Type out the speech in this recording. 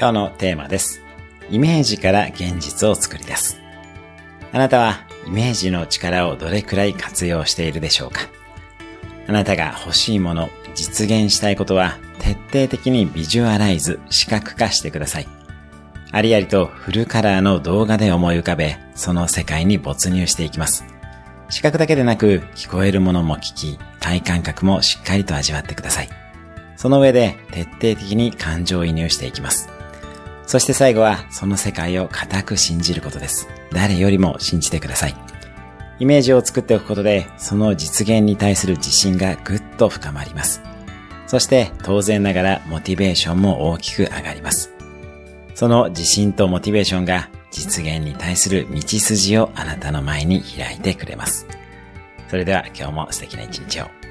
今日のテーマです。イメージから現実を作り出す。あなたはイメージの力をどれくらい活用しているでしょうか？あなたが欲しいもの、実現したいことは徹底的にビジュアライズ、視覚化してください。ありありとフルカラーの動画で思い浮かべ、その世界に没入していきます。視覚だけでなく、聞こえるものも聞き、体感覚もしっかりと味わってください。その上で徹底的に感情移入していきます。そして最後はその世界を固く信じることです。誰よりも信じてください。イメージを作っておくことで、その実現に対する自信がぐっと深まります。そして当然ながらモチベーションも大きく上がります。その自信とモチベーションが実現に対する道筋をあなたの前に開いてくれます。それでは今日も素敵な一日を。